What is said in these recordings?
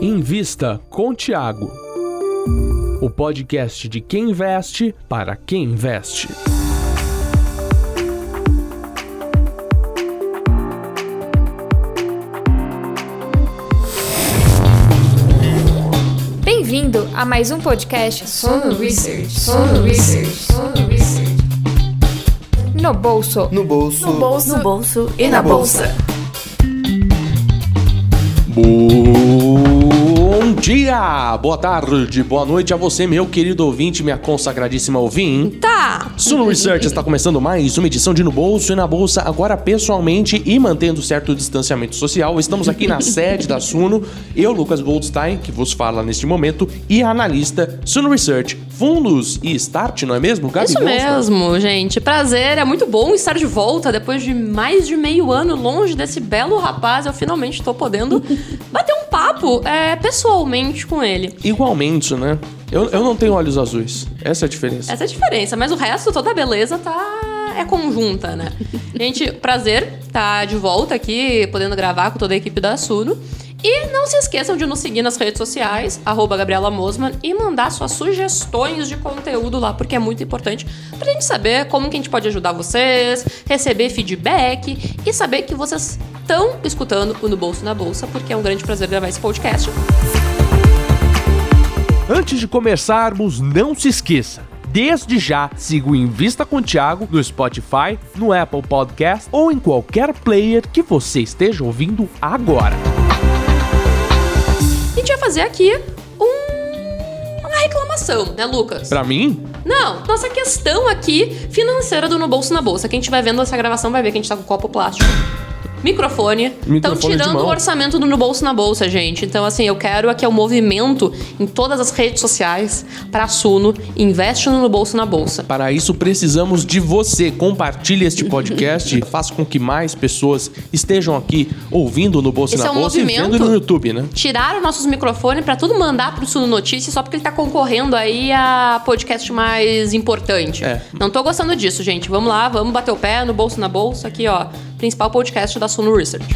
Invista com Tiago. O podcast de quem investe para quem investe. Bem-vindo a mais um podcast Sono Research. Sono Research. Sono Research. No bolso. No bolso. No bolso. No bolso e na bolsa. Bom dia, boa tarde, boa noite a você, meu querido ouvinte, minha consagradíssima ouvinte. Tá. Suno Research está começando mais uma edição de No Bolso e na Bolsa, agora pessoalmente e mantendo certo distanciamento social. Estamos aqui na sede da Suno, eu, Lucas Goldstein, que vos fala neste momento, e a analista Suno Research, Fundos e Start, não é mesmo, Gabi? Isso mesmo, gente. Prazer, é muito bom estar de volta depois de mais de meio ano longe desse belo rapaz. Eu finalmente estou podendo bater um papo é, pessoalmente com ele. Igualmente, né? Eu, eu não tenho olhos azuis, essa é a diferença. Essa é a diferença, mas o resto, toda a beleza tá. É conjunta, né? Gente, prazer estar de volta aqui, podendo gravar com toda a equipe da Suno. E não se esqueçam de nos seguir nas redes sociais, arroba Gabriela Mosman, e mandar suas sugestões de conteúdo lá, porque é muito importante pra gente saber como que a gente pode ajudar vocês, receber feedback e saber que vocês estão escutando o No Bolso na Bolsa, porque é um grande prazer gravar esse podcast. Antes de começarmos, não se esqueça. Desde já, siga o Invista com Thiago no Spotify, no Apple Podcast ou em qualquer player que você esteja ouvindo agora. A gente vai fazer aqui um- uma reclamação, né, Lucas? Pra mim, Não, nossa questão aqui financeira do No Bolso na Bolsa. Quem estiver vendo essa gravação vai ver que a gente tá com copo plástico. Microfone. Estão tirando o orçamento do No Bolso na Bolsa, gente. Então, assim, eu quero aqui o movimento em todas as redes sociais para a Suno. Investe no No Bolso na Bolsa. para isso precisamos de você. Compartilhe este podcast, faça com que mais pessoas estejam aqui ouvindo no Bolsa Esse na é um Bolsa e vendo no YouTube, né? Tiraram nossos microfones para tudo mandar pro Suno Notícias só porque ele tá concorrendo aí a podcast mais importante. É. Não tô gostando disso, gente. Vamos lá, vamos bater o pé no bolso na bolsa aqui, ó. Principal podcast da Suno Research.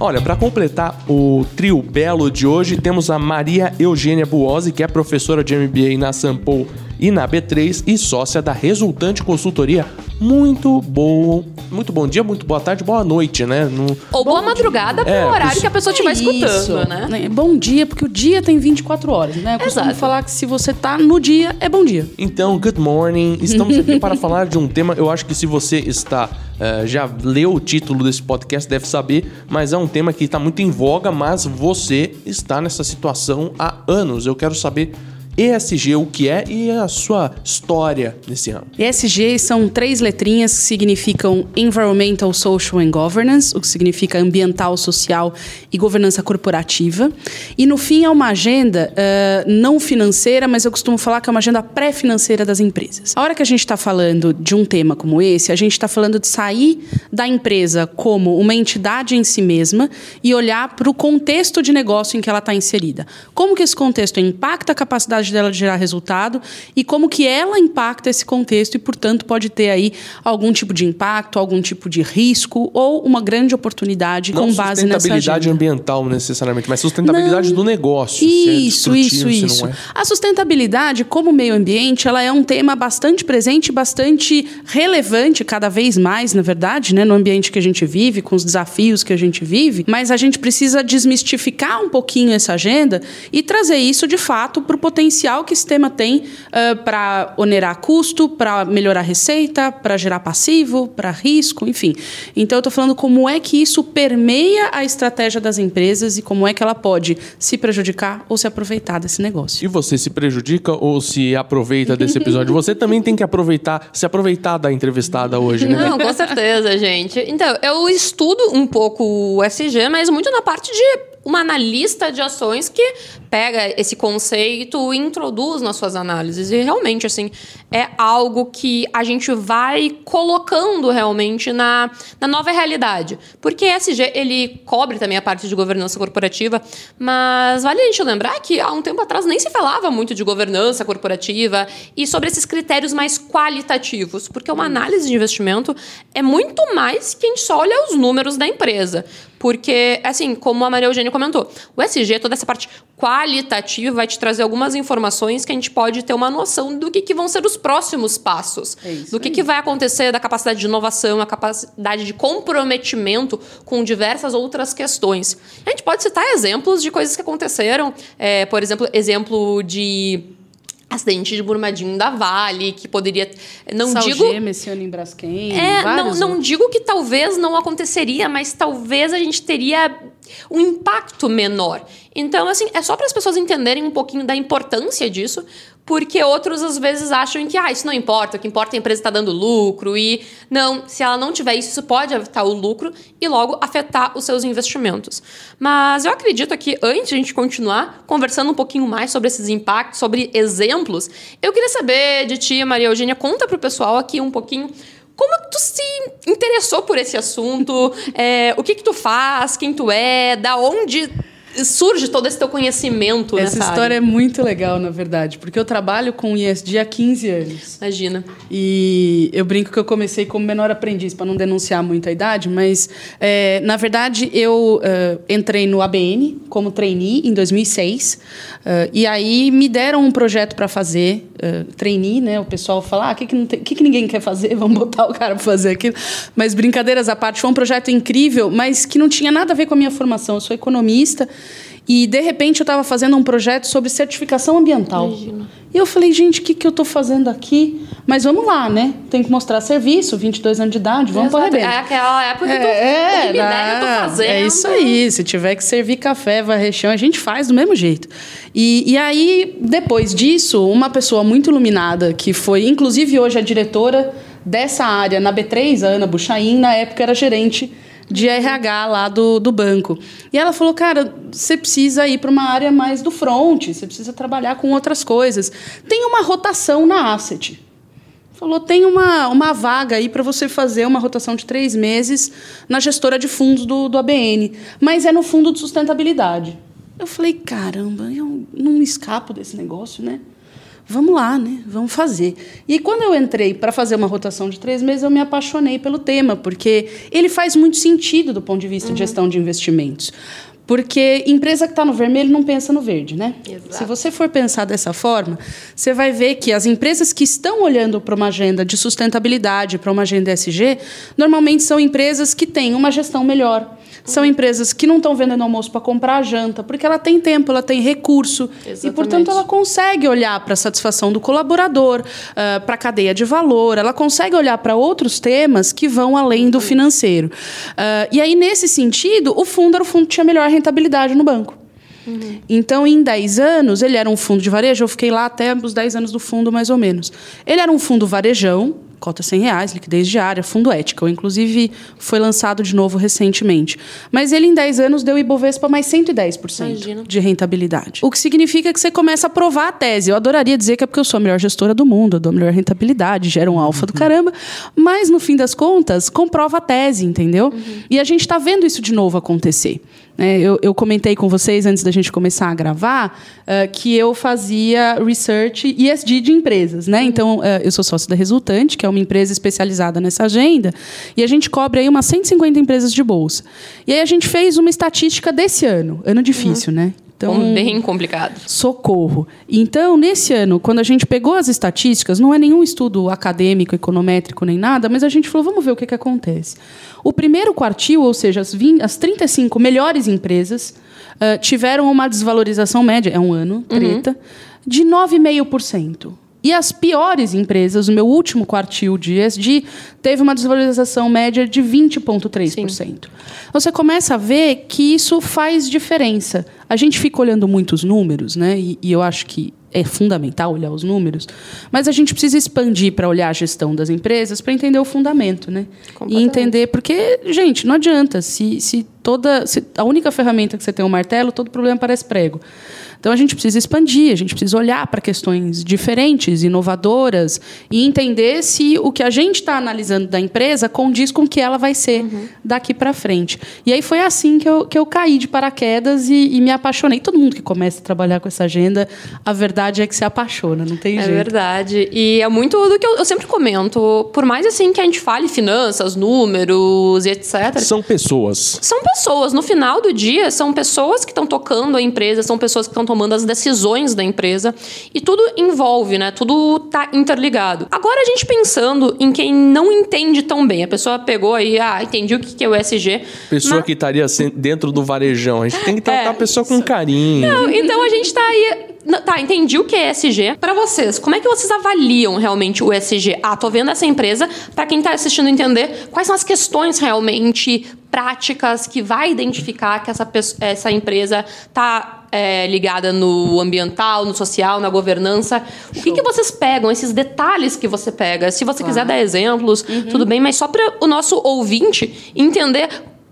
Olha, para completar o trio belo de hoje, temos a Maria Eugênia Buozzi, que é professora de MBA na Sampo e na B3 e sócia da Resultante Consultoria. Muito bom, muito bom dia, muito boa tarde, boa noite, né? No- Ou boa madrugada pro É, horário isso- que a pessoa estiver escutando, Isso, né? Bom dia, porque o dia tem 24 horas, né? Eu costumo Exato. falar que se você tá no dia, é bom dia. Então, good morning. Estamos aqui para falar de um tema. Eu acho que se você está eh, já leu o título desse podcast, deve saber, mas é um tema que está muito em voga, mas você está nessa situação há anos. Eu quero saber ESG, o que é e a sua história nesse ramo. ESG são três letrinhas que significam Environmental, Social and Governance, o que significa ambiental, social e governança corporativa. E no fim é uma agenda eh, não financeira, mas eu costumo falar que é uma agenda pré-financeira das empresas. A hora que a gente está falando de um tema como esse, a gente está falando de sair da empresa como uma entidade em si mesma e olhar para o contexto de negócio em que ela está inserida. Como que esse contexto impacta a capacidade dela de gerar resultado e como que ela impacta esse contexto e, portanto, pode ter aí algum tipo de impacto, algum tipo de risco ou uma grande oportunidade Não com base nessa sustentabilidade ambiental necessariamente, mas sustentabilidade do negócio. se é Isso, isso, isso. não é. A sustentabilidade, como meio ambiente, ela é um tema bastante presente, bastante relevante, cada vez mais, na verdade, né, no ambiente que a gente vive, com os desafios que a gente vive. Mas a gente precisa desmistificar um pouquinho essa agenda e trazer isso de fato para o potencial que esse tema tem para onerar custo, para melhorar receita, para gerar passivo, para risco, enfim. Então eu estou falando como é que isso permeia a estratégia das empresas e como é que ela pode se prejudicar ou se aproveitar desse negócio. E você se prejudica ou se aproveita desse episódio? Você também tem que aproveitar, se aproveitar da entrevistada hoje, né? Não, com certeza, gente. Então, eu estudo um pouco o SG, mas muito na parte de uma analista de ações que pega esse conceito e introduz nas suas análises. E realmente, assim, é algo que a gente vai colocando realmente na, na nova realidade. Porque SG, ele cobre também a parte de governança corporativa, mas vale a gente lembrar que há um tempo atrás nem se falava muito de governança corporativa e sobre esses critérios mais qualitativos, porque uma análise de investimento é muito mais que a gente só olha os números da empresa. Porque, assim, como a Maria Eugênia comentou, o SG, toda essa parte qualitativa, vai te trazer algumas informações que a gente pode ter uma noção do que, que vão ser os próximos passos. É do que, aí. que vai acontecer, da capacidade de inovação, a capacidade de comprometimento com diversas outras questões. A gente pode citar exemplos de coisas que aconteceram. é, por exemplo, exemplo de acidente de Brumadinho da Vale, que poderia. Não digo. Salgema esse ano em Braskem. É, não, não digo que talvez não aconteceria, mas talvez a gente teria um impacto menor. Então, assim, é só para as pessoas entenderem um pouquinho da importância disso, porque outros às vezes acham que, ah, isso não importa, o que importa é a empresa estar dando lucro e não, se ela não tiver isso, isso pode afetar o lucro e logo afetar os seus investimentos. Mas eu acredito que antes de a gente continuar conversando um pouquinho mais sobre esses impactos, sobre exemplos, eu queria saber de ti, Maria Eugênia, conta pro pessoal aqui um pouquinho como tu se interessou por esse assunto? É, o que que tu faz? Quem tu é? Da onde surge todo esse teu conhecimento Essa nessa história área? é muito legal, na verdade, porque eu trabalho com ISD há 15 anos. Imagina. E eu brinco que eu comecei como menor aprendiz, para não denunciar muito a idade, mas, é, na verdade, eu é, entrei no ABN como trainee em 2006. é, e aí me deram um projeto para fazer, é, trainee, né? O pessoal fala, ah, o que, que, não tem- o que, que ninguém quer fazer? Vamos botar o cara para fazer aquilo. Mas, brincadeiras à parte, foi um projeto incrível, mas que não tinha nada a ver com a minha formação. Eu sou economista. E, de repente, eu estava fazendo um projeto sobre certificação ambiental. E eu falei, gente, o que, que eu estou fazendo aqui? Mas vamos lá, né? Tem que mostrar serviço, 22 anos de idade, vamos para Exato. arrebento. É aquela época que tu, É, o que me der, eu tô não, fazendo. é isso aí. Se tiver que servir café, varrer chão, a gente faz do mesmo jeito. E, e aí, depois disso, uma pessoa muito iluminada, que foi, inclusive, hoje a diretora dessa área na B3, a Ana Buchain, na época era gerente de RH lá do, do banco. E ela falou, cara, você precisa ir para uma área mais do front, você precisa trabalhar com outras coisas. Tem uma rotação na asset. Falou, tem uma, uma vaga aí para você fazer uma rotação de três meses na gestora de fundos do, do ABN, mas é no fundo de sustentabilidade. Eu falei, caramba, eu não escapo desse negócio, né? Vamos lá, né? Vamos fazer. E quando eu entrei para fazer uma rotação de três meses, eu me apaixonei pelo tema, porque ele faz muito sentido do ponto de vista de gestão de investimentos. Porque empresa que está no vermelho não pensa no verde, né? Exato. Se você for pensar dessa forma, você vai ver que as empresas que estão olhando para uma agenda de sustentabilidade, para uma agenda SG, normalmente são empresas que têm uma gestão melhor. São empresas que não estão vendendo almoço para comprar a janta, porque ela tem tempo, ela tem recurso. E, Exatamente. portanto, ela consegue olhar para a satisfação do colaborador, para a cadeia de valor, ela consegue olhar para outros temas que vão além do financeiro. Ah, e aí, nesse sentido, o fundo era o fundo que tinha melhor rentabilidade no banco. Então, em 10 anos, ele era um fundo de varejo. Eu fiquei lá até os 10 anos do fundo, mais ou menos. Ele era um fundo varejão, cota 100 reais, liquidez diária, fundo ético. Inclusive, foi lançado de novo recentemente. Mas ele, em 10 anos, deu Ibovespa mais 110% Imagina. de rentabilidade. O que significa que você começa a provar a tese. Eu adoraria dizer que é porque eu sou a melhor gestora do mundo, eu dou a melhor rentabilidade, gera um alfa do caramba. Mas, no fim das contas, comprova a tese, entendeu? E a gente está vendo isso de novo acontecer. Né? eu, eu comentei com vocês antes da gente começar a gravar eh, que eu fazia research ESG de empresas, né? Então eh, eu sou sócio da Resultante, que é uma empresa especializada nessa agenda, e a gente cobre aí umas 150 empresas de bolsa. E aí a gente fez uma estatística desse ano, ano difícil, né? Então, Bem complicado. Socorro. Então, nesse ano, quando a gente pegou as estatísticas, não é nenhum estudo acadêmico, econométrico, nem nada, mas a gente falou, vamos ver o que, que acontece. O primeiro quartil, ou seja, as, 20, as 35 melhores empresas, ah, tiveram uma desvalorização média, é um ano, treta, de 9,5%. E as piores empresas, o meu último quartil de ESG, teve uma desvalorização média de 20,3%. Você começa a ver que isso faz diferença. A gente fica olhando muitos números, né? E, e eu acho que é fundamental olhar os números, mas a gente precisa expandir para olhar a gestão das empresas para entender o fundamento, né? E entender porque, gente, não adianta se, se toda se a única ferramenta que você tem é um martelo, todo problema parece prego. Então a gente precisa expandir, a gente precisa olhar para questões diferentes, inovadoras e entender se o que a gente está analisando da empresa condiz com o que ela vai ser uhum. daqui para frente. E aí foi assim que eu, que eu caí de paraquedas e, e, me apaixonei. Todo mundo que começa a trabalhar com essa agenda, a verdade é que se apaixona, não tem é jeito. É verdade. E é muito do que eu, eu sempre comento. Por mais assim que a gente fale finanças, números e etc. São pessoas. São pessoas. No final do dia, são pessoas que estão tocando a empresa, são pessoas que estão tomando as decisões da empresa e tudo envolve, né? Tudo tá interligado. Agora a gente pensando em quem não entende tão bem, a pessoa pegou aí, ah, entendi o que é o ESG. Pessoa mas... que estaria dentro do varejão, a gente tem que tratar é, a pessoa com carinho. Não, então a gente tá aí Tá, entendi o que é ESG. Para vocês, como é que vocês avaliam realmente o ESG? Ah, tô vendo essa empresa. Para quem tá assistindo entender, quais são as questões realmente práticas que vai identificar que essa, essa empresa tá é, ligada no ambiental, no social, na governança. O que, que vocês pegam, esses detalhes que você pega? Se você claro. quiser dar exemplos, uhum. tudo bem, mas só para o nosso ouvinte entender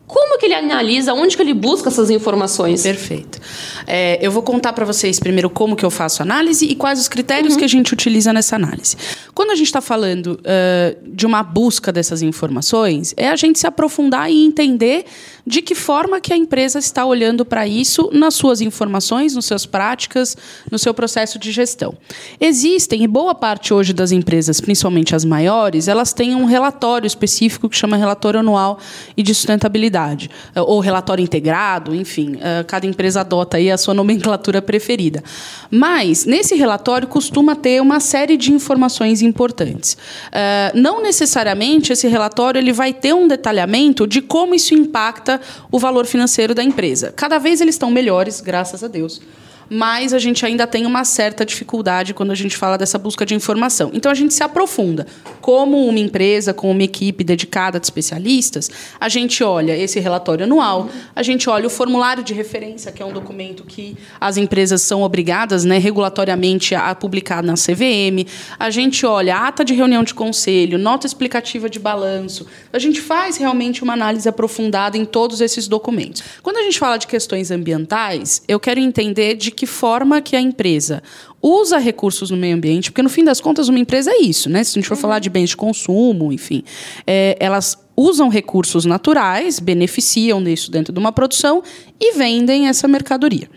como que ele analisa, onde que ele busca essas informações? Perfeito. É, eu vou contar para vocês primeiro como que eu faço análise e quais os critérios uhum. que a gente utiliza nessa análise. Quando a gente está falando uh, de uma busca dessas informações, é a gente se aprofundar e entender de que forma que a empresa está olhando para isso nas suas informações, nas suas práticas, no seu processo de gestão. Existem, e boa parte hoje das empresas, principalmente as maiores, elas têm um relatório específico que chama relatório anual e de sustentabilidade, eh, ou relatório integrado, enfim, eh, cada empresa adota aí a sua nomenclatura preferida. Mas, nesse relatório, costuma ter uma série de informações importantes. Eh, não necessariamente esse relatório ele vai ter um detalhamento de como isso impacta o valor financeiro da empresa. Cada vez eles estão melhores, graças a Deus mas a gente ainda tem uma certa dificuldade quando a gente fala dessa busca de informação. Então a gente se aprofunda. Como uma empresa, com uma equipe dedicada de especialistas, a gente olha esse relatório anual, a gente olha o formulário de referência, que é um documento que as empresas são obrigadas, né, regulatoriamente a publicar na CVM. A gente olha a ata de reunião de conselho, nota explicativa de balanço. A gente faz realmente uma análise aprofundada em todos esses documentos. Quando a gente fala de questões ambientais, eu quero entender de que forma que a empresa usa recursos no meio ambiente, porque no fim das contas uma empresa é isso, né? Se a gente for uhum. falar de bens de consumo, enfim, é, elas usam recursos naturais, beneficiam disso dentro de uma produção e vendem essa mercadoria.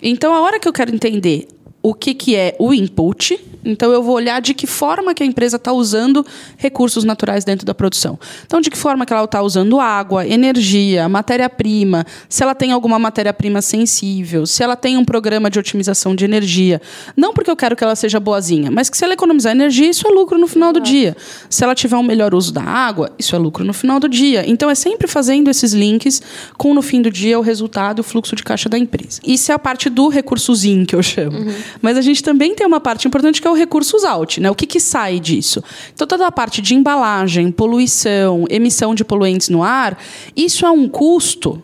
Então, a hora que eu quero entender o que, que é o input. Então, eu vou olhar de que forma que a empresa está usando recursos naturais dentro da produção. Então, de que forma que ela está usando água, energia, matéria-prima, se ela tem alguma matéria-prima sensível, se ela tem um programa de otimização de energia. Não porque eu quero que ela seja boazinha, mas que se ela economizar energia, isso é lucro no final do dia. Se ela tiver um melhor uso da água, isso é lucro no final do dia. Então, é sempre fazendo esses links com, no fim do dia, o resultado e o fluxo de caixa da empresa. Isso é a parte do recursozinho que eu chamo. Uhum. Mas a gente também tem uma parte importante que é o recursos out, né? O que, que sai disso? Então, toda a parte de embalagem, poluição, emissão de poluentes no ar, isso é um custo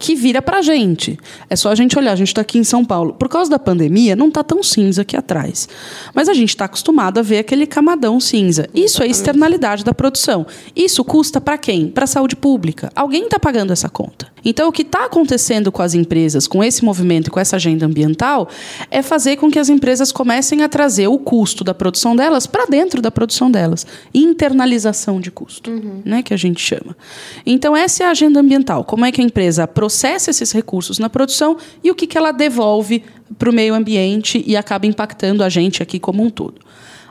que vira para a gente. É só a gente olhar. A gente está aqui em São Paulo. Por causa da pandemia, não está tão cinza aqui atrás. Mas a gente está acostumado a ver aquele camadão cinza. Isso é externalidade da produção. Isso custa para quem? Para a saúde pública. Alguém está pagando essa conta. Então, o que está acontecendo com as empresas, com esse movimento com essa agenda ambiental, é fazer com que as empresas comecem a trazer o custo da produção delas para dentro da produção delas. Internalização de custo, uhum. né, que a gente chama. Então, essa é a agenda ambiental. Como é que a empresa processa esses recursos na produção e o que, que ela devolve para o meio ambiente e acaba impactando a gente aqui como um todo.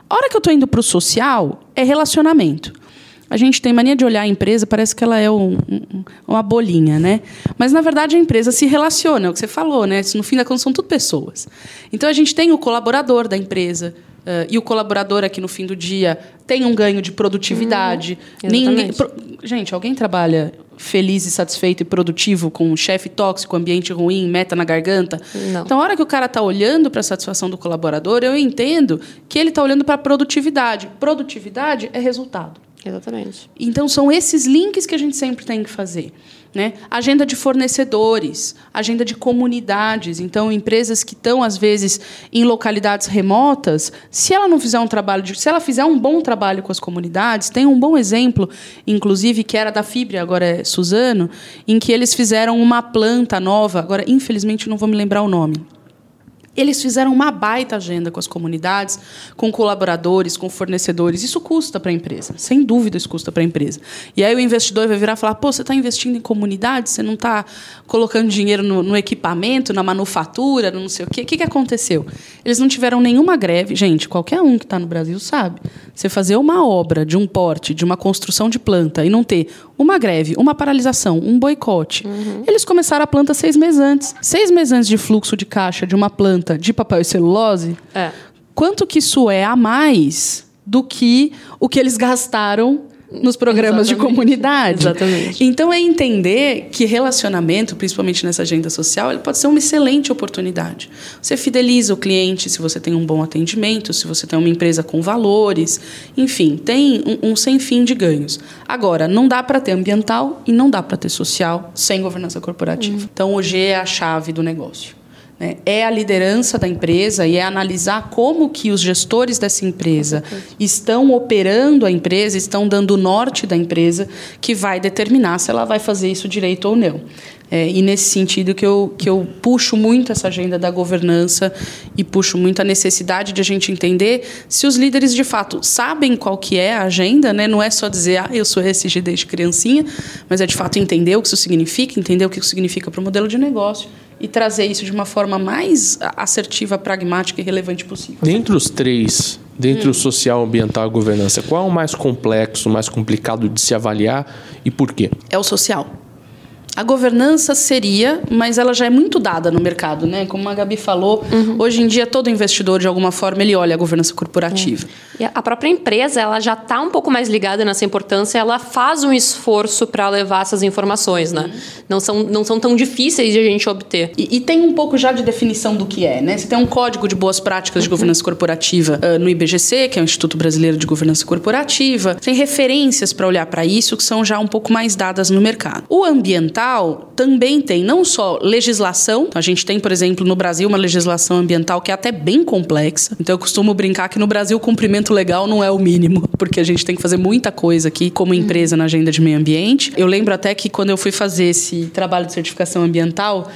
A hora que eu estou indo para o social, é relacionamento. A gente tem mania de olhar a empresa, parece que ela é um, um, uma bolinha, né? Mas, na verdade, a empresa se relaciona, é o que você falou, né? No fim da conta, são tudo pessoas. Então, a gente tem o colaborador da empresa, Uh, e o colaborador aqui no fim do dia tem um ganho de produtividade. Hum, Ninguém, pro, gente, alguém trabalha feliz e satisfeito e produtivo com um chefe tóxico, ambiente ruim, meta na garganta? Não. Então, a hora que o cara está olhando para a satisfação do colaborador, eu entendo que ele está olhando para a produtividade. Produtividade é resultado. Exatamente. Então, são esses links que a gente sempre tem que fazer. Né? Agenda de fornecedores, agenda de comunidades. Então, empresas que estão, às vezes, em localidades remotas, se ela não fizer um trabalho, de, se ela fizer um bom trabalho com as comunidades, tem um bom exemplo, inclusive, que era da Fibre, agora é Suzano, em que eles fizeram uma planta nova, agora, infelizmente, não vou me lembrar o nome eles fizeram uma baita agenda com as comunidades, com colaboradores, com fornecedores. Isso custa para a empresa, sem dúvida isso custa para a empresa. E aí o investidor vai virar e falar: pô, você está investindo em comunidade, você não está colocando dinheiro no, no, equipamento, na manufatura, no não sei o quê. O que, que aconteceu? Eles não tiveram nenhuma greve. Gente, qualquer um que está no Brasil sabe. Você fazer uma obra de um porte, de uma construção de planta e não ter uma greve, uma paralisação, um boicote. Uhum. Eles começaram a planta seis meses antes. Seis meses antes de fluxo de caixa de uma planta de papel e celulose. É. Quanto que isso é a mais do que o que eles gastaram nos programas Exatamente. de comunidade. Exatamente. Então é entender que relacionamento, principalmente nessa agenda social, ele pode ser uma excelente oportunidade. Você fideliza o cliente se você tem um bom atendimento, se você tem uma empresa com valores, enfim, tem um, um sem fim de ganhos. Agora, não dá para ter ambiental e não dá para ter social sem governança corporativa. Uhum. Então, o G é a chave do negócio é a liderança da empresa e é analisar como que os gestores dessa empresa estão operando a empresa, estão dando o norte da empresa, que vai determinar se ela vai fazer isso direito ou não. É, e nesse sentido que eu, que eu puxo muito essa agenda da governança e puxo muito a necessidade de a gente entender se os líderes de fato sabem qual que é a agenda, né? não é só dizer, ah, eu sou SG desde criancinha, mas é de fato entender o que isso significa, entender o que isso significa para o modelo de negócio e trazer isso de uma forma mais assertiva, pragmática e relevante possível. Dentre os três, dentre hum. o social, ambiental e governança, qual é o mais complexo, mais complicado de se avaliar e por quê? É o social. A governança seria, mas ela já é muito dada no mercado, né? Como a Gabi falou, uhum. hoje em dia todo investidor de alguma forma ele olha a governança corporativa. É. E a própria empresa, ela já está um pouco mais ligada nessa importância, ela faz um esforço para levar essas informações, né? Uhum. Não são, não são tão difíceis de a gente obter. E, e, tem um pouco já de definição do que é, né? Você tem um código de boas práticas de uhum. governança corporativa uh, no IBGC, que é o Instituto Brasileiro de Governança Corporativa. Tem referências para olhar para isso que são já um pouco mais dadas no mercado. O ambiental ambiental também tem não só legislação, a gente tem, por exemplo, no Brasil uma legislação ambiental que é até bem complexa. Então eu costumo brincar que no Brasil o cumprimento legal não é o mínimo, porque a gente tem que fazer muita coisa aqui como empresa na agenda de meio ambiente. Eu lembro até que quando eu fui fazer esse trabalho de certificação ambiental,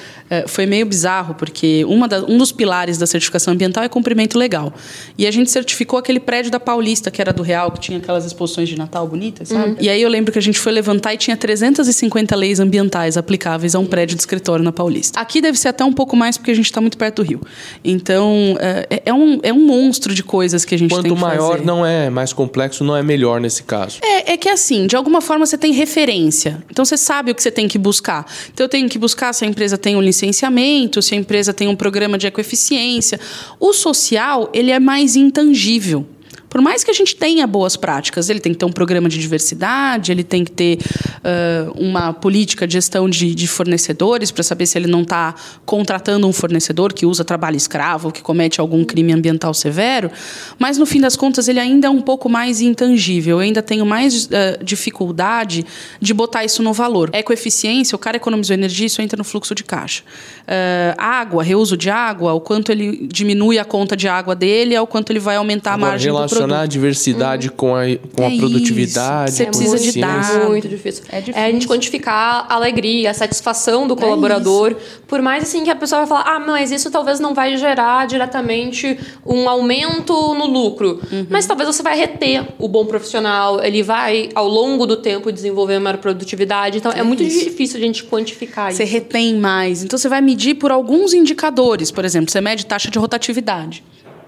foi meio bizarro, porque uma da, um dos pilares da certificação ambiental é cumprimento legal. E a gente certificou aquele prédio da Paulista, que era do Real, que tinha aquelas exposições de Natal bonitas, sabe? Uhum. E aí eu lembro que a gente foi levantar e tinha 350 leis ambientais aplicáveis a um prédio de escritório na Paulista. Aqui deve ser até um pouco mais, porque a gente está muito perto do Rio. Então, é, é, um, é um monstro de coisas que a gente Quanto tem que maior fazer. não é, mais complexo não é melhor nesse caso. É, é que assim, de alguma forma você tem referência. Então você sabe o que você tem que buscar. Então eu tenho que buscar se a empresa tem um licenciamento, se a empresa tem um programa de ecoeficiência. O social, ele é mais intangível. Por mais que a gente tenha boas práticas, ele tem que ter um programa de diversidade, ele tem que ter uh, uma política de gestão de, de fornecedores para saber se ele não está contratando um fornecedor que usa trabalho escravo, que comete algum crime ambiental severo. Mas, no fim das contas, ele ainda é um pouco mais intangível. Eu ainda tenho mais uh, dificuldade de botar isso no valor. Ecoeficiência, o cara economizou energia, isso entra no fluxo de caixa. Uh, água, reuso de água, o quanto ele diminui a conta de água dele, é o quanto ele vai aumentar a margem do produto relacionar a diversidade hum. com a, com é a produtividade. Você precisa de dados. Muito difícil. É difícil. É a gente quantificar a alegria, a satisfação do é colaborador. É por mais assim que a pessoa vai falar, ah, mas isso talvez não vai gerar diretamente um aumento no lucro. Uhum. Mas talvez você vai reter o bom profissional, ele vai, ao longo do tempo, desenvolver maior produtividade. Então, é, é muito isso. difícil a gente quantificar você isso. Você retém mais. Então, você vai medir por alguns indicadores. Por exemplo, você mede taxa de rotatividade.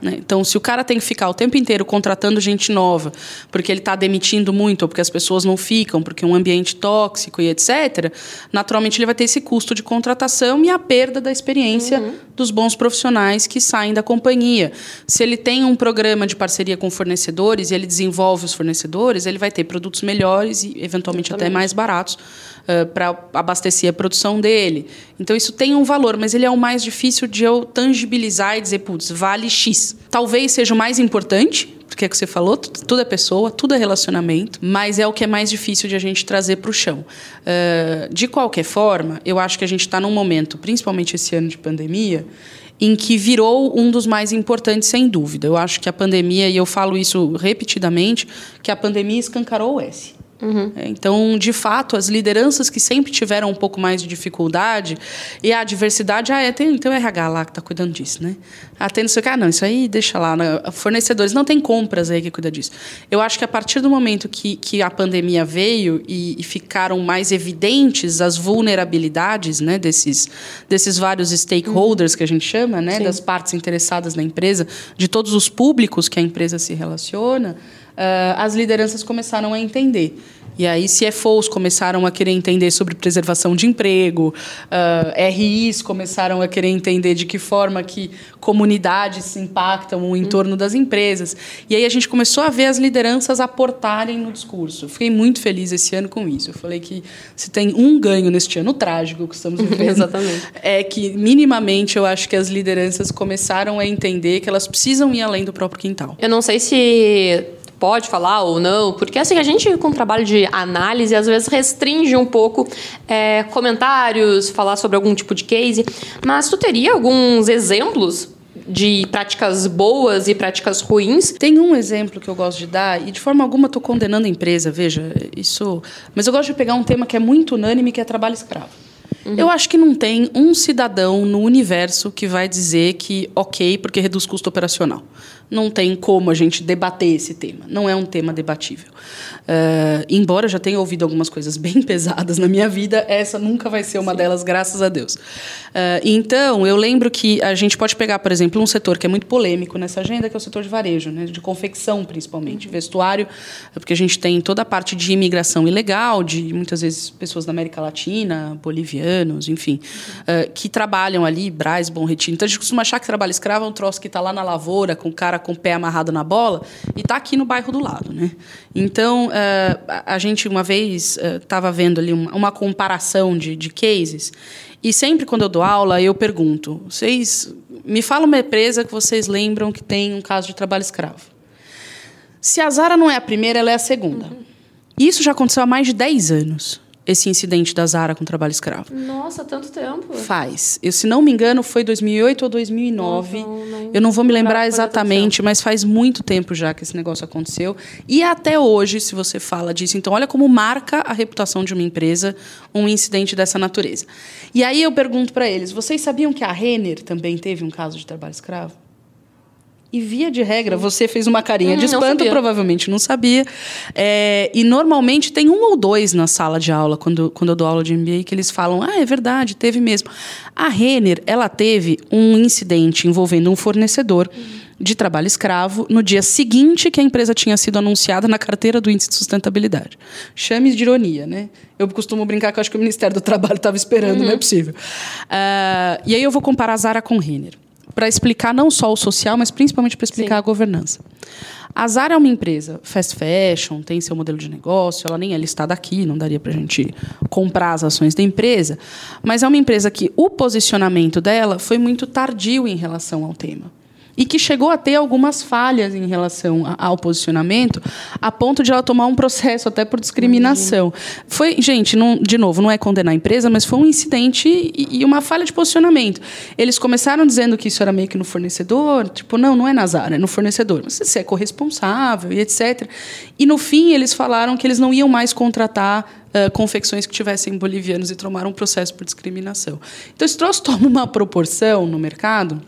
Né? Então, se o cara tem que ficar o tempo inteiro contratando gente nova, porque ele está demitindo muito, ou porque as pessoas não ficam, porque é um ambiente tóxico e etc., naturalmente ele vai ter esse custo de contratação e a perda da experiência uhum. dos bons profissionais que saem da companhia. Se ele tem um programa de parceria com fornecedores e ele desenvolve os fornecedores, ele vai ter produtos melhores e, eventualmente, Exatamente. até mais baratos uh, para abastecer a produção dele. Então, isso tem um valor, mas ele é o mais difícil de eu tangibilizar e dizer, putz, vale X. Talvez seja o mais importante, porque é que você falou, tudo é pessoa, tudo é relacionamento, mas é o que é mais difícil de a gente trazer para o chão. Uh, de qualquer forma, eu acho que a gente está num momento, principalmente esse ano de pandemia, em que virou um dos mais importantes, sem dúvida. Eu acho que a pandemia, e eu falo isso repetidamente, que a pandemia escancarou o S. Uhum. Então, de fato, as lideranças que sempre tiveram um pouco mais de dificuldade, e a diversidade, ah, é, tem, tem o RH lá que está cuidando disso, né? Ah, tem não sei o que, ah, não, isso aí deixa lá. Né? Fornecedores, não tem compras aí que cuida disso. Eu acho que a partir do momento que, que a pandemia veio e, e ficaram mais evidentes as vulnerabilidades né, desses, desses vários stakeholders uhum. que a gente chama, né, das partes interessadas na empresa, de todos os públicos que a empresa se relaciona, as lideranças começaram a entender. E aí, CFOs começaram a querer entender sobre preservação de emprego, uh, RIs começaram a querer entender de que forma que comunidades se impactam o entorno uhum. das empresas. E aí a gente começou a ver as lideranças aportarem no discurso. Eu fiquei muito feliz esse ano com isso. Eu falei que se tem um ganho neste ano trágico que estamos vivendo, Exatamente. é que minimamente eu acho que as lideranças começaram a entender que elas precisam ir além do próprio quintal. Eu não sei se pode falar ou não, porque assim, a gente com o trabalho de análise às vezes restringe um pouco é, comentários, falar sobre algum tipo de case, mas tu teria alguns exemplos de práticas boas e práticas ruins. Tem um exemplo que eu gosto de dar, e de forma alguma estou condenando a empresa, veja, isso. Mas eu gosto de pegar um tema que é muito unânime, que é trabalho escravo. Uhum. Eu acho que não tem um cidadão no universo que vai dizer que ok, porque reduz custo operacional não tem como a gente debater esse tema. Não é um tema debatível. Uh, embora eu já tenha ouvido algumas coisas bem pesadas na minha vida, essa nunca vai ser uma Sim. delas, graças a Deus. Uh, então, eu lembro que a gente pode pegar, por exemplo, um setor que é muito polêmico nessa agenda, que é o setor de varejo, né, de confecção principalmente, vestuário, porque a gente tem toda a parte de imigração ilegal, de muitas vezes pessoas da América Latina, bolivianos, enfim, uh, que trabalham ali, Braz, Bom Retiro. Então, a gente costuma achar que trabalho escravo é um troço que está lá na lavoura, com o cara com o pé amarrado na bola, e está aqui no bairro do lado. Né? Então, uh, a gente uma vez estava uh, vendo ali uma, uma comparação de, de cases, e sempre quando eu dou aula, eu pergunto: vocês me falam uma empresa que vocês lembram que tem um caso de trabalho escravo. Se a Zara não é a primeira, ela é a segunda. Uhum. Isso já aconteceu há mais de 10 anos esse incidente da Zara com trabalho escravo. Nossa, tanto tempo. Faz. Eu, se não me engano, foi 2008 ou 2009. Não, não, eu não vou me lembrar exatamente, mas faz muito tempo já que esse negócio aconteceu. E até hoje, se você fala disso, então olha como marca a reputação de uma empresa um incidente dessa natureza. E aí eu pergunto para eles: vocês sabiam que a Renner também teve um caso de trabalho escravo? E via de regra, você fez uma carinha hum, de espanto, não provavelmente não sabia. É, e normalmente tem um ou dois na sala de aula, quando, quando eu dou aula de MBA, que eles falam: ah, é verdade, teve mesmo. A Renner, ela teve um incidente envolvendo um fornecedor. de trabalho escravo no dia seguinte que a empresa tinha sido anunciada na carteira do índice de sustentabilidade. Chame de ironia, né? Eu costumo brincar que eu acho que o Ministério do Trabalho estava esperando, uhum. não é uhum. possível. Uh, e aí eu vou comparar a Zara com Renner para explicar não só o social, mas principalmente para explicar Sim. a governança. A Zara é uma empresa fast fashion, tem seu modelo de negócio, ela nem é listada aqui, não daria para a gente comprar as ações da empresa, mas é uma empresa que o posicionamento dela foi muito tardio em relação ao tema e que chegou a ter algumas falhas em relação ao posicionamento, a ponto de ela tomar um processo até por discriminação. Uhum. Foi, gente, não, de novo, não é condenar a empresa, mas foi um incidente e, e, uma falha de posicionamento. Eles começaram dizendo que isso era meio que no fornecedor, tipo, não, não é na Zara, é no fornecedor. Mas você é corresponsável e etc. E no fim eles falaram que eles não iam mais contratar Uh, confecções que tivessem bolivianos e tomaram um processo por discriminação. Então, esse troço toma uma proporção no mercado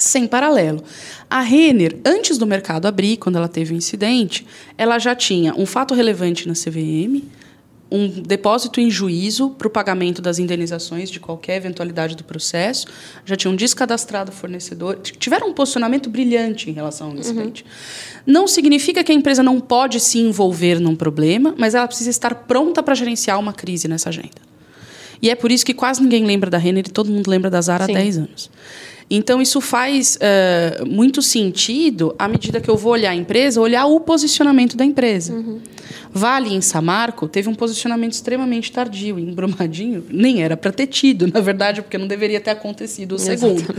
sem paralelo. A Renner, antes do mercado abrir, quando ela teve o um incidente, ela já tinha um fato relevante na CVM, um depósito em juízo para o pagamento das indenizações de qualquer eventualidade do processo, já tinham descadastrado o fornecedor, tiveram um posicionamento brilhante em relação ao incidente. Uhum. Não significa que a empresa não pode se envolver num problema, mas ela precisa estar pronta para gerenciar uma crise nessa agenda. E é por isso que quase ninguém lembra da Renner e todo mundo lembra da Zara Sim. há 10 anos. Então, isso faz uh, muito sentido à medida que eu vou olhar a empresa, olhar o posicionamento da empresa. Uhum. Vale em Samarco teve um posicionamento extremamente tardio. Em Brumadinho, nem era para ter tido, na verdade, porque não deveria ter acontecido o segundo.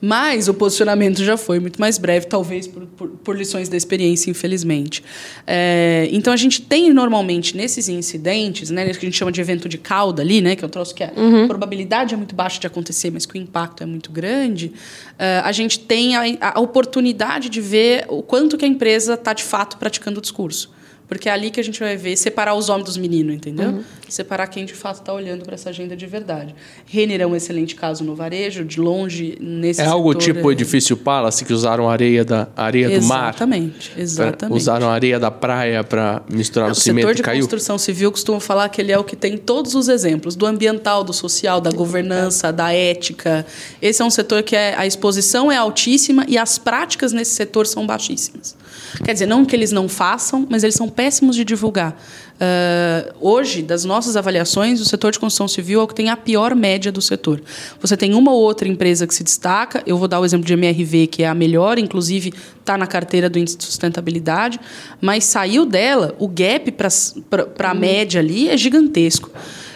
Mas o posicionamento já foi muito mais breve, talvez por, por, por lições da experiência, infelizmente. É, então, a gente tem normalmente nesses incidentes, né, que a gente chama de evento de cauda ali, né, que é um troço que a uhum. probabilidade é muito baixa de acontecer, mas que o impacto é muito grande, uh, a gente tem a, a oportunidade de ver o quanto que a empresa está, de fato, praticando o discurso. Porque é ali que a gente vai ver, separar os homens dos meninos, entendeu? Uhum. Separar quem de fato está olhando para essa agenda de verdade. Renner é um excelente caso no varejo, de longe, nesse É algo tipo o edifício Palace, que usaram areia, da, areia do mar? Exatamente, exatamente. Usaram areia da praia para misturar Não, o cimento O setor de caiu. construção civil costuma falar que ele é o que tem todos os exemplos, do ambiental, do social, da governança, da ética. Esse é um setor que é, a exposição é altíssima e as práticas nesse setor são baixíssimas. Quer dizer, não que eles não façam, mas eles são péssimos de divulgar. Uh, hoje, das nossas avaliações, o setor de construção civil é o que tem a pior média do setor. Você tem uma ou outra empresa que se destaca, eu vou dar o exemplo de MRV, que é a melhor, inclusive está na carteira do índice de sustentabilidade, mas saiu dela, o gap para a média ali é gigantesco.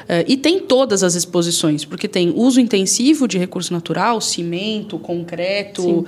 Uh, e tem todas as exposições, porque tem uso intensivo de recurso natural, cimento, concreto, uh,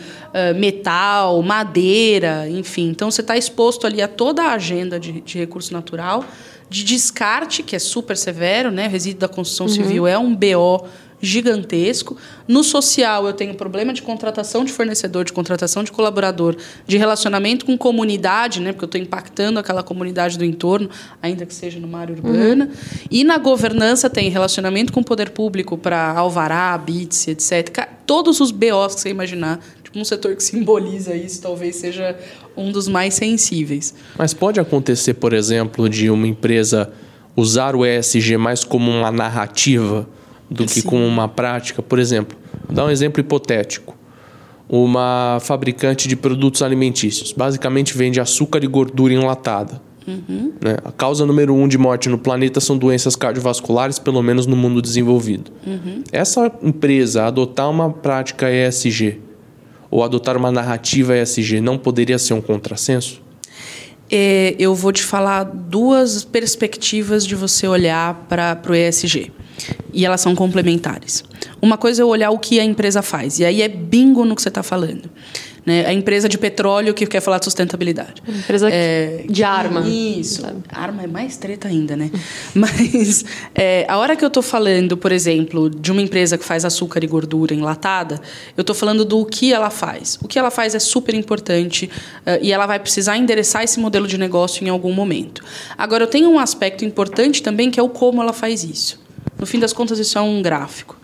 metal, madeira, enfim. Então você está exposto ali a toda a agenda de, de recurso natural, de descarte, que é super severo, né? O resíduo da construção uhum. civil é um BO gigantesco. No social, eu tenho problema de contratação de fornecedor, de contratação de colaborador, de relacionamento com comunidade, né, porque eu estou impactando aquela comunidade do entorno, ainda que seja numa área urbana. Uhum. E na governança, tem relacionamento com o poder público para Alvará, BITS, etc. Todos os BOs que você imaginar. Tipo, um setor que simboliza isso talvez seja um dos mais sensíveis. Mas pode acontecer, por exemplo, de uma empresa usar o ESG mais como uma narrativa do que com uma prática. Por exemplo, vou dar um exemplo hipotético. Uma fabricante de produtos alimentícios basicamente vende açúcar e gordura enlatada. Uhum. Né? A causa número um de morte no planeta são doenças cardiovasculares, pelo menos no mundo desenvolvido. Uhum. Essa empresa adotar uma prática ESG ou adotar uma narrativa ESG não poderia ser um contrassenso? É, eu vou te falar duas perspectivas de você olhar para o ESG e elas são complementares. Uma coisa é olhar o que a empresa faz, e aí é bingo no que você está falando. Né? A empresa de petróleo que quer falar de sustentabilidade. empresa é, de arma. Isso. Sabe? Arma é mais treta ainda, né? Mas é, a hora que eu estou falando, por exemplo, de uma empresa que faz açúcar e gordura enlatada, eu estou falando do que ela faz. O que ela faz é super importante uh, e ela vai precisar endereçar esse modelo de negócio em algum momento. Agora, eu tenho um aspecto importante também que é o como ela faz isso. No fim das contas, isso é um gráfico.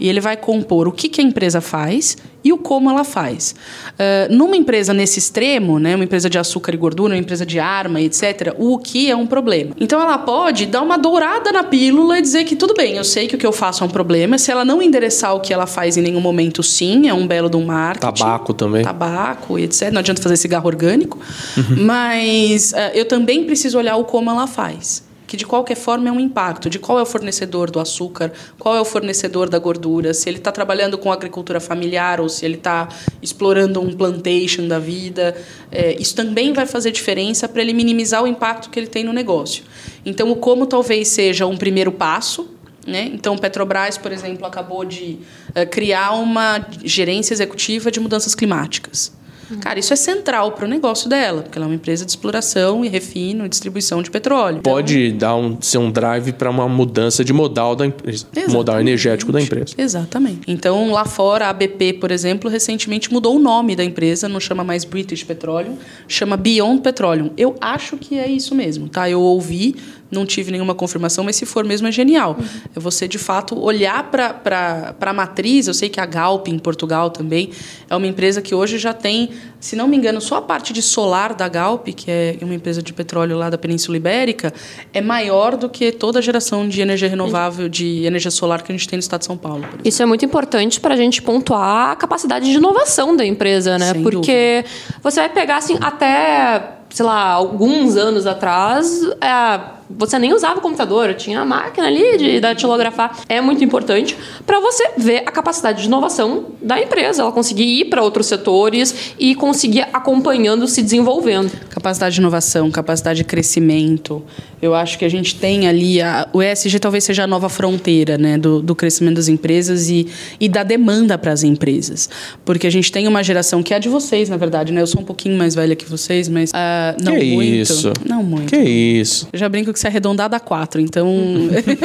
E ele vai compor o que, que a empresa faz e o como ela faz. Uh, numa empresa nesse extremo, né, uma empresa de açúcar e gordura, uma empresa de arma, etc., o que é um problema. Então ela pode dar uma dourada na pílula e dizer que tudo bem, eu sei que o que eu faço é um problema. Se ela não endereçar o que ela faz em nenhum momento, sim, é um belo do marketing. Tabaco também. Tabaco, etc. Não adianta fazer cigarro orgânico. Uhum. Mas uh, eu também preciso olhar o como ela faz que de qualquer forma é um impacto de qual é o fornecedor do açúcar, qual é o fornecedor da gordura, se ele está trabalhando com agricultura familiar ou se ele está explorando um plantation da vida. É, isso também vai fazer diferença para ele minimizar o impacto que ele tem no negócio. Então, o como talvez seja um primeiro passo, né? Então, Petrobras, por exemplo, acabou de uh, criar uma gerência executiva de mudanças climáticas. Cara, isso é central para o negócio dela, porque ela é uma empresa de exploração e refino e distribuição de petróleo. Pode então, dar um, ser um drive para uma mudança de modal da empresa, modal energético da empresa. Exatamente. Então, lá fora, a BP, por exemplo, recentemente mudou o nome da empresa, não chama mais British Petroleum, chama Beyond Petroleum. Eu acho que é isso mesmo, tá? Eu ouvi não tive nenhuma confirmação, mas se for mesmo é genial. Uhum. É você, de fato, olhar para a matriz. Eu sei que a Galp, em Portugal também, é uma empresa que hoje já tem, se não me engano, só a parte de solar da Galp, que é uma empresa de petróleo lá da Península Ibérica, é maior do que toda a geração de energia renovável, de energia solar que a gente tem no estado de São Paulo. Isso é muito importante para a gente pontuar a capacidade de inovação da empresa, né? Sem Porque dúvida. você vai pegar, assim, até, sei lá, alguns anos atrás... É, você nem usava o computador, tinha a máquina ali de datilografar. É muito importante para você ver a capacidade de inovação da empresa, ela conseguir ir para outros setores e conseguir acompanhando, se desenvolvendo. Capacidade de inovação, capacidade de crescimento. Eu acho que a gente tem ali. A, o ESG talvez seja a nova fronteira né, do, do crescimento das empresas e, e da demanda para as empresas. Porque a gente tem uma geração que é a de vocês, na verdade, né? Eu sou um pouquinho mais velha que vocês, mas uh, não que muito. Isso? Não muito. Que isso? Eu já brinco que você é arredondado a quatro, então.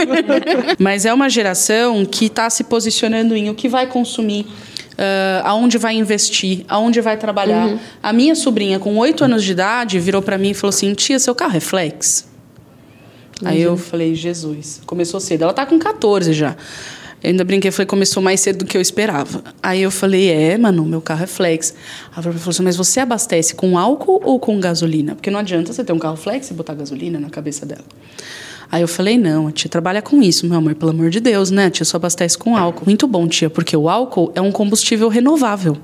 mas é uma geração que está se posicionando em o que vai consumir. Uh, aonde vai investir, aonde vai trabalhar. Uhum. A minha sobrinha, com oito anos de idade, virou para mim e falou assim: Tia, seu carro é flex? Aí eu falei: Jesus. Começou cedo. Ela tá com 14 já. Eu ainda brinquei, falei, começou mais cedo do que eu esperava. Aí eu falei, é, mano, meu carro é flex. A Bárbara falou assim, mas você abastece com álcool ou com gasolina? Porque não adianta você ter um carro flex e botar gasolina na cabeça dela. Aí eu falei, não, a tia trabalha com isso, meu amor, pelo amor de Deus, né? A tia só abastece com álcool. Muito bom, tia, porque o álcool é um combustível renovável.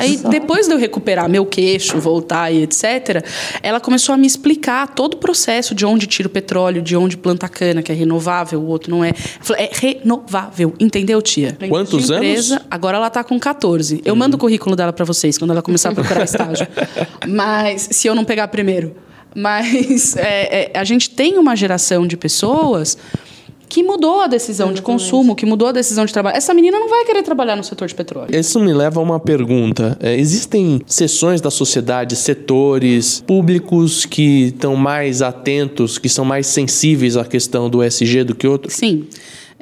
Aí, depois de eu recuperar meu queixo, voltar e etc., ela começou a me explicar todo o processo de onde tira o petróleo, de onde planta cana, que é renovável, o outro não é. Falei, é renovável, entendeu, tia? Quantos empresa, anos? Agora ela está com 14. Eu mando o currículo dela para vocês quando ela começar a procurar estágio. Mas, se eu não pegar primeiro. Mas é, é, a gente tem uma geração de pessoas que mudou a decisão de consumo, que mudou a decisão de trabalho. Essa menina não vai querer trabalhar no setor de petróleo. Isso me leva a uma pergunta. É, existem seções da sociedade, setores públicos que estão mais atentos, que são mais sensíveis à questão do SG do que outros? Sim.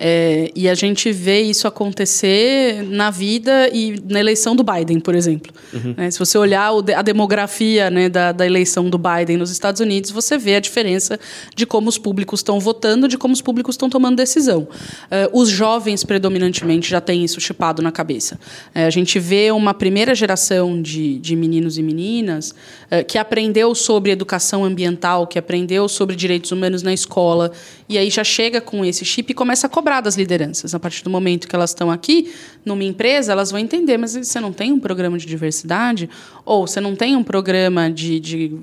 É, e a gente vê isso acontecer na vida e na eleição do Biden, por exemplo. Uhum. É, se você olhar a demografia né, da, da, eleição do Biden nos Estados Unidos, você vê a diferença de como os públicos estão votando, de como os públicos estão tomando decisão. É, os jovens, predominantemente, já têm isso chipado na cabeça. É, a gente vê uma primeira geração de, de meninos e meninas é, que aprendeu sobre educação ambiental, que aprendeu sobre direitos humanos na escola, e aí já chega com esse chip e começa a cobrar cobrar das lideranças. A partir do momento que elas estão aqui, numa empresa, elas vão entender, mas você não tem um programa de diversidade? Ou você não tem um programa de, de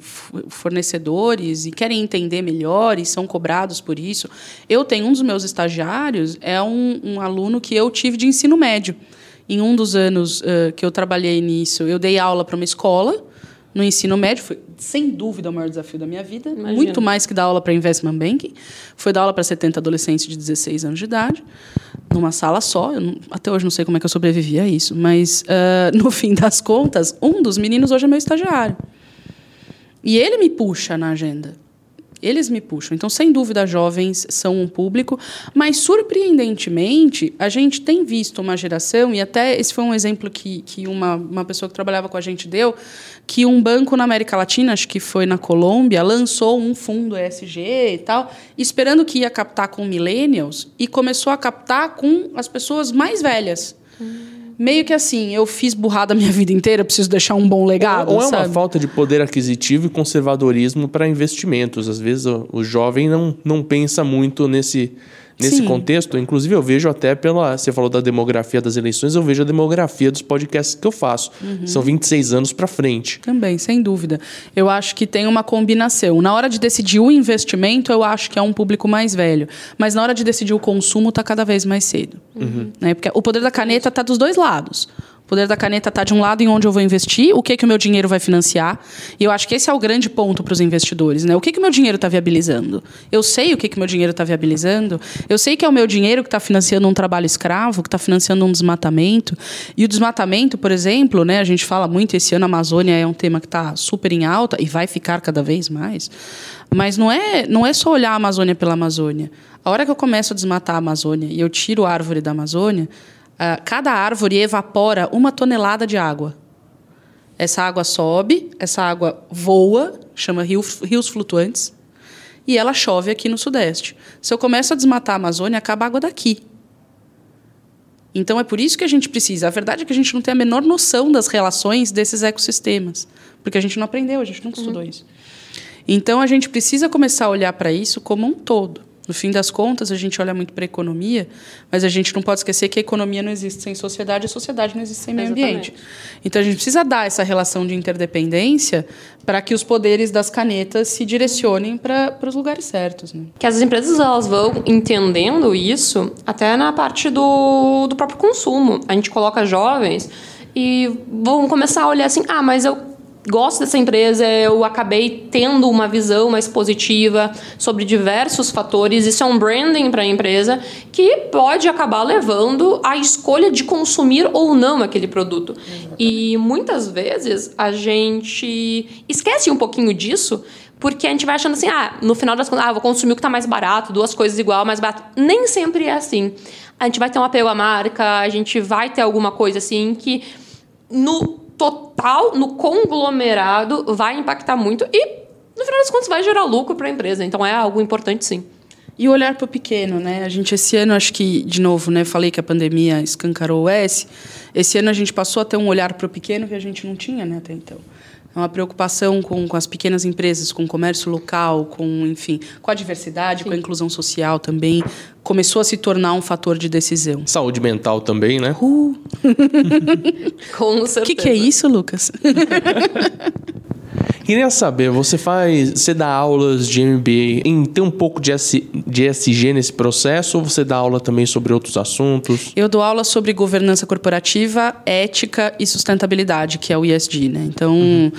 fornecedores e querem entender melhor e são cobrados por isso? Eu tenho um dos meus estagiários, é um, um aluno que eu tive de ensino médio. Em um dos anos uh, que eu trabalhei nisso, eu dei aula para uma escola no ensino médio. Foi, sem dúvida, o maior desafio da minha vida. Imagina. Muito mais que dar aula para investment banking. Foi dar aula para 70 adolescentes de 16 anos de idade, numa sala só. Não, até hoje não sei como é que eu sobrevivi a isso. Mas, uh, no fim das contas, um dos meninos hoje é meu estagiário. E ele me puxa na agenda. Eles me puxam. Então, sem dúvida, jovens são um público, mas surpreendentemente, a gente tem visto uma geração, e até esse foi um exemplo que, que uma, uma pessoa que trabalhava com a gente deu, que um banco na América Latina, acho que foi na Colômbia, lançou um fundo ESG e tal, esperando que ia captar com millennials, e começou a captar com as pessoas mais velhas. Hum meio que assim, eu fiz burrada a minha vida inteira, preciso deixar um bom legado. Ou, ou é uma falta de poder aquisitivo e conservadorismo para investimentos. Às vezes o, o jovem não, não pensa muito nesse nesse Sim. contexto. Inclusive, eu vejo até pela. Você falou da demografia das eleições, eu vejo a demografia dos podcasts que eu faço. Uhum. São 26 anos para frente. Também, sem dúvida. Eu acho que tem uma combinação. Na hora de decidir o investimento, eu acho que é um público mais velho. Mas na hora de decidir o consumo, está cada vez mais cedo. Uhum. Né? Porque o poder da caneta está dos dois lados. O poder da caneta está de um lado em onde eu vou investir, o que, que o meu dinheiro vai financiar. E eu acho que esse é o grande ponto para os investidores. Né? O que, que o meu dinheiro está viabilizando? Eu sei o que, o meu dinheiro está viabilizando. Eu sei que é o meu dinheiro que está financiando um trabalho escravo, que está financiando um desmatamento. E o desmatamento, por exemplo, né, a gente fala muito, esse ano a Amazônia é um tema que está super em alta e vai ficar cada vez mais. Mas não é, não é só olhar a Amazônia pela Amazônia. A hora que eu começo a desmatar a Amazônia e eu tiro a árvore da Amazônia, Uh, cada árvore evapora uma tonelada de água. Essa água sobe, essa água voa, chama rio, rios flutuantes, e ela chove aqui no Sudeste. Se eu começo a desmatar a Amazônia, acaba a água daqui. Então é por isso que a gente precisa. A verdade é que a gente não tem a menor noção das relações desses ecossistemas, porque a gente não aprendeu, a gente nunca uhum. estudou isso. Então a gente precisa começar a olhar para isso como um todo. No fim das contas, a gente olha muito para a economia, mas a gente não pode esquecer que a economia não existe sem sociedade, e a sociedade não existe sem meio ambiente. Então a gente precisa dar essa relação de interdependência para que os poderes das canetas se direcionem para os lugares certos. Né? Que as empresas elas vão entendendo isso até na parte do, do próprio consumo. A gente coloca jovens e vão começar a olhar assim: ah, mas eu gosto dessa empresa, eu acabei tendo uma visão mais positiva sobre diversos fatores. Isso é um branding para a empresa que pode acabar levando à escolha de consumir ou não aquele produto. E muitas vezes a gente esquece um pouquinho disso. Porque a gente vai achando assim, ah, no final das contas, ah, vou consumir o que está mais barato, duas coisas igual, mais barato. Nem sempre é assim. A gente vai ter um apego à marca, a gente vai ter alguma coisa assim que no total, no conglomerado, vai impactar muito e, no final das contas, vai gerar lucro para a empresa. Então, é algo importante, sim. E olhar para o pequeno, né? A gente esse ano acho que de novo, né? Falei que a pandemia escancarou o S. Esse ano a gente passou a ter um olhar para o pequeno que a gente não tinha, né? Até então. É uma preocupação com, com as pequenas empresas, com o comércio local, com, enfim, com a diversidade, Sim. com a inclusão social também. Começou a se tornar um fator de decisão. Saúde mental também, né? Uh. com certeza. O que, que é isso, Lucas? Queria saber, você faz, você dá aulas de MBA em ter um pouco de, S, de SG nesse processo ou você dá aula também sobre outros assuntos? Eu dou aula sobre governança corporativa, ética e sustentabilidade, que é o ESG, né? Então, uhum.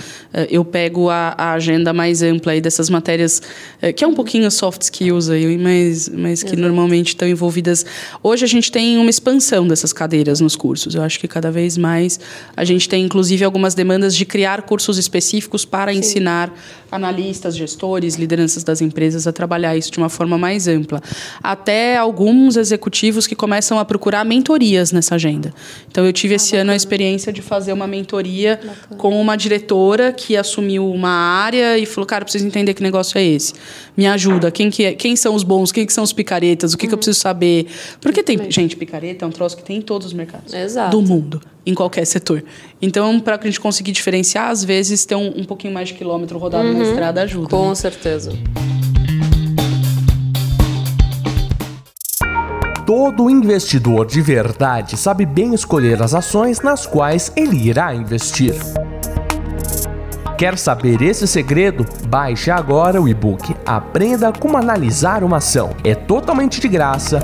eu pego a, a, agenda mais ampla aí dessas matérias, eh, que é um pouquinho soft skills aí, mas, mas que Exato. normalmente estão envolvidas. Hoje a gente tem uma expansão dessas cadeiras nos cursos. Eu acho que cada vez mais a gente tem, inclusive, algumas demandas de criar cursos específicos para ensinar analistas, gestores, lideranças das empresas a trabalhar isso de uma forma mais ampla. Até alguns executivos que começam a procurar mentorias nessa agenda. Então, eu tive ah, esse bacana. ano a experiência de fazer uma mentoria bacana. com uma diretora que assumiu uma área e falou: Cara, preciso entender que negócio é esse. Me ajuda. Quem, que é, quem são os bons? Quem que são os picaretas? O que, uhum. que eu uhum. preciso saber? Porque tem. Gente, picareta é um troço que tem em todos os mercados Exato. do mundo em qualquer setor. Então, para a gente conseguir diferenciar, às vezes ter um, um pouquinho mais de quilômetro rodado uhum. Na estrada ajuda. Com né? certeza. Todo investidor de verdade sabe bem escolher as ações nas quais ele irá investir. Quer saber esse segredo? Baixe agora o e-book Aprenda como analisar uma ação. É totalmente de graça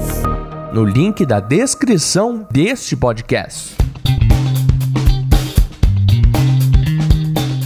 no link da descrição deste podcast.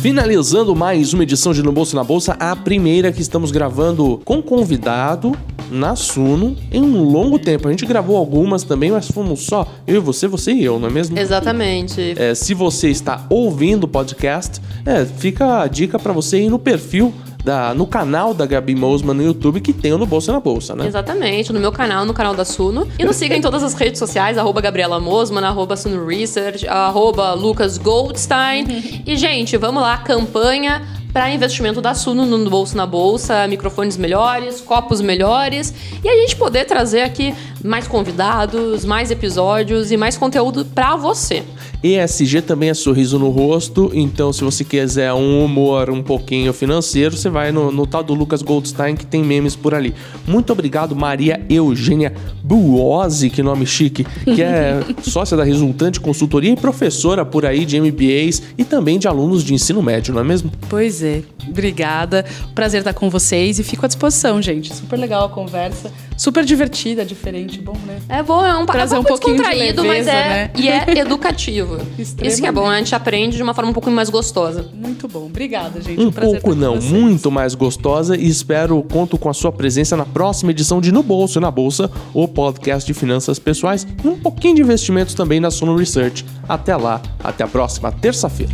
Finalizando mais uma edição de No Bolso na Bolsa, a primeira que estamos gravando com convidado na Suno em um longo tempo. A gente gravou algumas também, mas fomos só eu e você, você e eu, não é mesmo? Exatamente. É, se você está ouvindo o podcast, é, fica a dica para você ir no perfil da, no canal da Gabi Mosman no YouTube, que tem o No Bolsa na Bolsa, né? Exatamente, no meu canal, no canal da Suno. E nos siga em todas as redes sociais, arroba Gabriela Mosman, arroba Suno Research, arroba Lucas Goldstein. e, gente, vamos lá, campanha para investimento da Suno no Bolso na Bolsa, microfones melhores, copos melhores e a gente poder trazer aqui mais convidados, mais episódios e mais conteúdo para você. ESG também é sorriso no rosto, então se você quiser um humor um pouquinho financeiro, você vai no, no tal do Lucas Goldstein que tem memes por ali. Muito obrigado, Maria Eugênia Buozzi, que nome chique, que é sócia da Resultante Consultoria e professora por aí de MBAs e também de alunos de ensino médio, não é mesmo? Pois é. Obrigada. Prazer estar com vocês e fico à disposição, gente. Super legal a conversa super divertida, diferente, bom, né? É bom, é um, Trazer é um, um pouquinho descontraído, de leveza, mas é né? e é educativo. Isso que é bom, a gente aprende de uma forma um pouco mais gostosa. Muito bom, obrigada, gente. Um, um pouco não, muito mais gostosa e espero conto com a sua presença na próxima edição de No Bolso e na Bolsa, o podcast de finanças pessoais e um pouquinho de investimentos também na Sono Research. Até lá, até a próxima terça-feira.